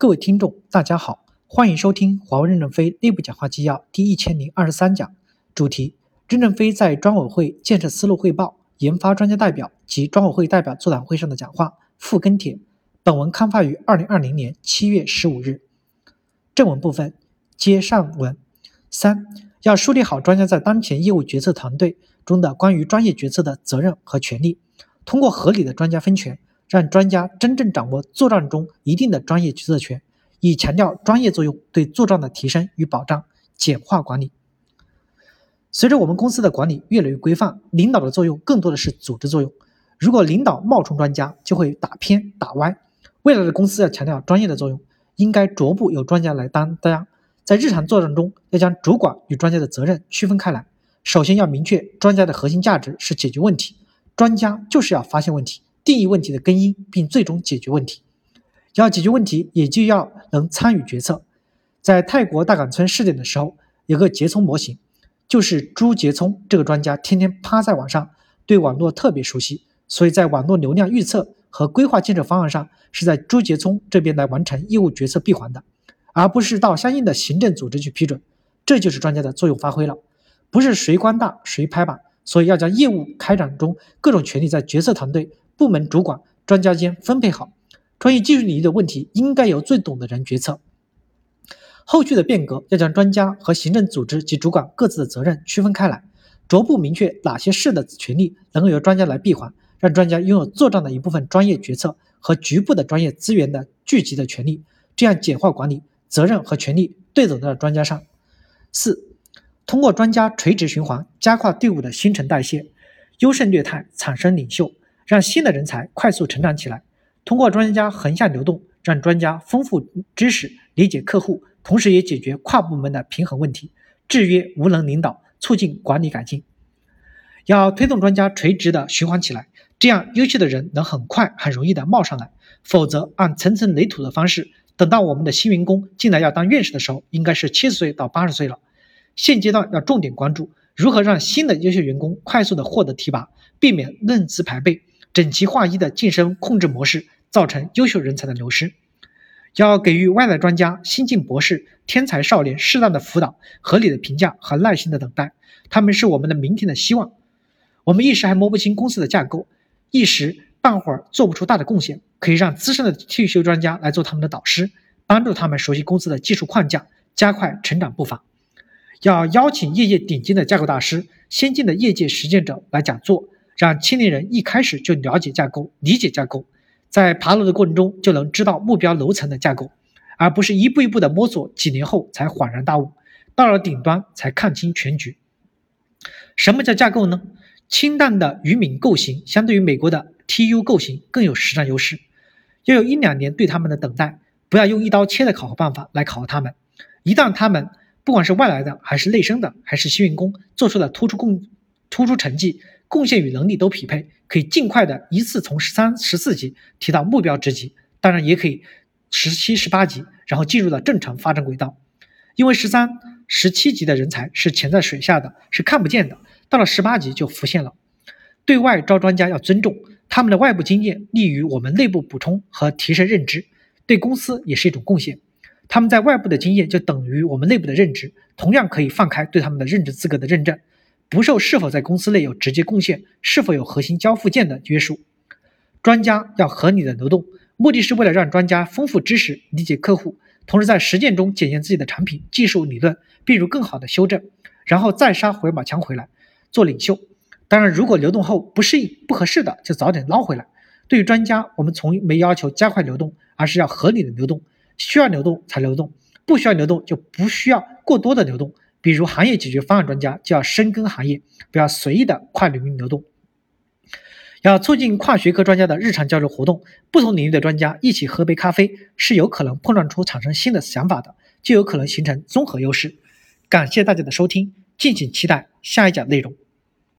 各位听众，大家好，欢迎收听华为任正非内部讲话纪要第一千零二十三讲，主题：任正非在专委会建设思路汇报、研发专家代表及专委会代表座谈会上的讲话附跟帖。本文刊发于二零二零年七月十五日。正文部分接上文三，要树立好专家在当前业务决策团队中的关于专业决策的责任和权利，通过合理的专家分权。让专家真正掌握作战中一定的专业决策权，以强调专业作用对作战的提升与保障，简化管理。随着我们公司的管理越来越规范，领导的作用更多的是组织作用。如果领导冒充专家，就会打偏打歪。未来的公司要强调专业的作用，应该逐步由专家来担当。在日常作战中，要将主管与专家的责任区分开来。首先要明确专家的核心价值是解决问题，专家就是要发现问题。定义问题的根因，并最终解决问题。要解决问题，也就要能参与决策。在泰国大岗村试点的时候，有个杰聪模型，就是朱杰聪这个专家天天趴在网上，对网络特别熟悉，所以在网络流量预测和规划建设方案上，是在朱杰聪这边来完成业务决策闭环的，而不是到相应的行政组织去批准。这就是专家的作用发挥了，不是谁官大谁拍板。所以要将业务开展中各种权利在决策团队。部门主管、专家间分配好，专业技术领域的问题应该由最懂的人决策。后续的变革要将专家和行政组织及主管各自的责任区分开来，逐步明确哪些事的权利能够由专家来闭环，让专家拥有作战的一部分专业决策和局部的专业资源的聚集的权利，这样简化管理，责任和权利对走到专家上。四，通过专家垂直循环，加快队伍的新陈代谢，优胜劣汰，产生领袖。让新的人才快速成长起来，通过专家横向流动，让专家丰富知识、理解客户，同时也解决跨部门的平衡问题，制约无能领导，促进管理改进。要推动专家垂直的循环起来，这样优秀的人能很快、很容易的冒上来。否则，按层层垒土的方式，等到我们的新员工进来要当院士的时候，应该是七十岁到八十岁了。现阶段要重点关注如何让新的优秀员工快速的获得提拔，避免论资排辈。整齐划一的晋升控制模式造成优秀人才的流失，要给予外来专家、新晋博士、天才少年适当的辅导、合理的评价和耐心的等待，他们是我们的明天的希望。我们一时还摸不清公司的架构，一时半会儿做不出大的贡献，可以让资深的退休专家来做他们的导师，帮助他们熟悉公司的技术框架，加快成长步伐。要邀请业界顶尖的架构大师、先进的业界实践者来讲座。让青年人一开始就了解架构、理解架构，在爬楼的过程中就能知道目标楼层的架构，而不是一步一步的摸索，几年后才恍然大悟，到了顶端才看清全局。什么叫架构呢？清淡的渔民构型相对于美国的 TU 构型更有实战优势，要有一两年对他们的等待，不要用一刀切的考核办法来考核他们。一旦他们不管是外来的还是内生的还是新员工做出了突出贡突出成绩。贡献与能力都匹配，可以尽快的一次从十三、十四级提到目标职级，当然也可以十七、十八级，然后进入了正常发展轨道。因为十三、十七级的人才是潜在水下的，是看不见的，到了十八级就浮现了。对外招专家要尊重他们的外部经验，利于我们内部补充和提升认知，对公司也是一种贡献。他们在外部的经验就等于我们内部的认知，同样可以放开对他们的任职资格的认证。不受是否在公司内有直接贡献、是否有核心交付件的约束，专家要合理的流动，目的是为了让专家丰富知识、理解客户，同时在实践中检验自己的产品、技术、理论，并如更好的修正，然后再杀回马枪回来做领袖。当然，如果流动后不适应、不合适的，就早点捞回来。对于专家，我们从没要求加快流动，而是要合理的流动，需要流动才流动，不需要流动就不需要过多的流动。比如行业解决方案专家就要深耕行业，不要随意的跨领域流动。要促进跨学科专家的日常交流活动，不同领域的专家一起喝杯咖啡，是有可能碰撞出产生新的想法的，就有可能形成综合优势。感谢大家的收听，敬请期待下一讲内容。